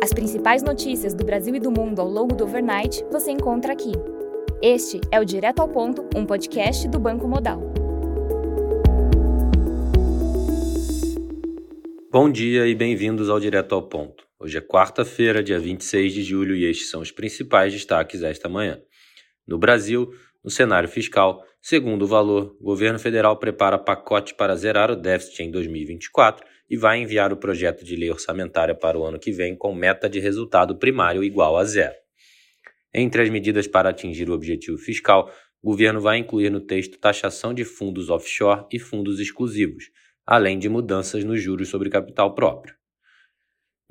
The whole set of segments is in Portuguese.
As principais notícias do Brasil e do mundo ao longo do overnight você encontra aqui. Este é o Direto ao Ponto, um podcast do Banco Modal. Bom dia e bem-vindos ao Direto ao Ponto. Hoje é quarta-feira, dia 26 de julho, e estes são os principais destaques esta manhã. No Brasil, no cenário fiscal, segundo o valor, o governo federal prepara pacote para zerar o déficit em 2024 e vai enviar o projeto de lei orçamentária para o ano que vem com meta de resultado primário igual a zero. Entre as medidas para atingir o objetivo fiscal, o governo vai incluir no texto taxação de fundos offshore e fundos exclusivos, além de mudanças nos juros sobre capital próprio.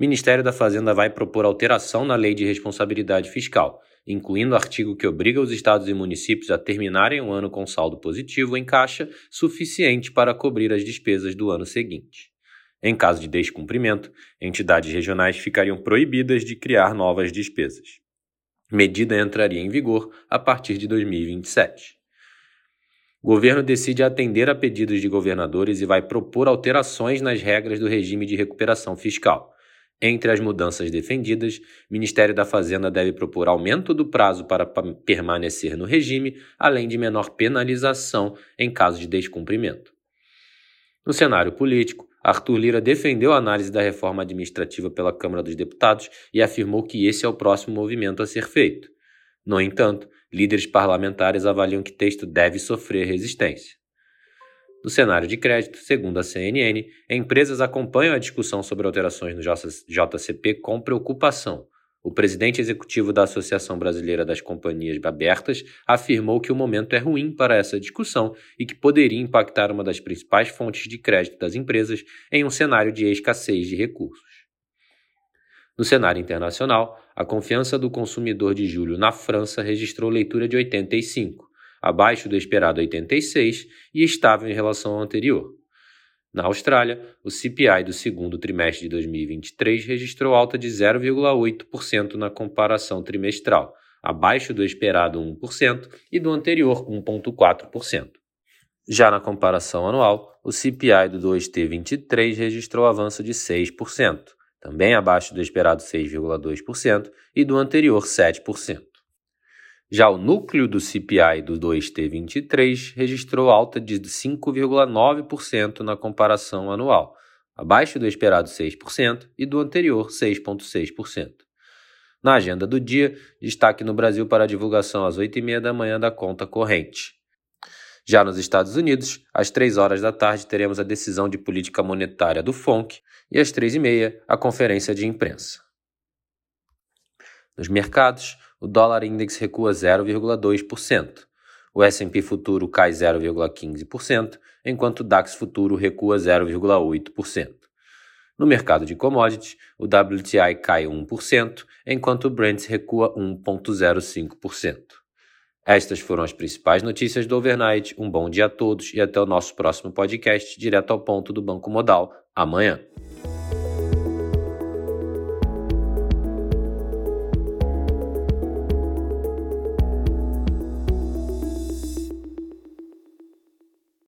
Ministério da Fazenda vai propor alteração na Lei de Responsabilidade Fiscal, incluindo artigo que obriga os estados e municípios a terminarem o ano com saldo positivo em caixa suficiente para cobrir as despesas do ano seguinte. Em caso de descumprimento, entidades regionais ficariam proibidas de criar novas despesas. Medida entraria em vigor a partir de 2027. O governo decide atender a pedidos de governadores e vai propor alterações nas regras do regime de recuperação fiscal. Entre as mudanças defendidas, Ministério da Fazenda deve propor aumento do prazo para permanecer no regime, além de menor penalização em caso de descumprimento. No cenário político, Arthur Lira defendeu a análise da reforma administrativa pela Câmara dos Deputados e afirmou que esse é o próximo movimento a ser feito. No entanto, líderes parlamentares avaliam que texto deve sofrer resistência. No cenário de crédito, segundo a CNN, empresas acompanham a discussão sobre alterações no JCP com preocupação o presidente executivo da Associação Brasileira das Companhias Abertas afirmou que o momento é ruim para essa discussão e que poderia impactar uma das principais fontes de crédito das empresas em um cenário de escassez de recursos. No cenário internacional, a confiança do consumidor de julho na França registrou leitura de 85, abaixo do esperado 86 e estável em relação ao anterior. Na Austrália, o CPI do segundo trimestre de 2023 registrou alta de 0,8% na comparação trimestral, abaixo do esperado 1% e do anterior 1,4%. Já na comparação anual, o CPI do 2T23 registrou avanço de 6%, também abaixo do esperado 6,2% e do anterior 7%. Já o núcleo do CPI do 2T23 registrou alta de 5,9% na comparação anual, abaixo do esperado 6% e do anterior 6,6%. Na agenda do dia, destaque no Brasil para a divulgação às 8h30 da manhã da conta corrente. Já nos Estados Unidos, às 3 horas da tarde, teremos a decisão de política monetária do FONC e às 3h30 a conferência de imprensa. Nos mercados, o dólar index recua 0,2%. O S&P futuro cai 0,15%, enquanto o DAX futuro recua 0,8%. No mercado de commodities, o WTI cai 1%, enquanto o Brent recua 1,05%. Estas foram as principais notícias do overnight. Um bom dia a todos e até o nosso próximo podcast direto ao ponto do Banco Modal amanhã.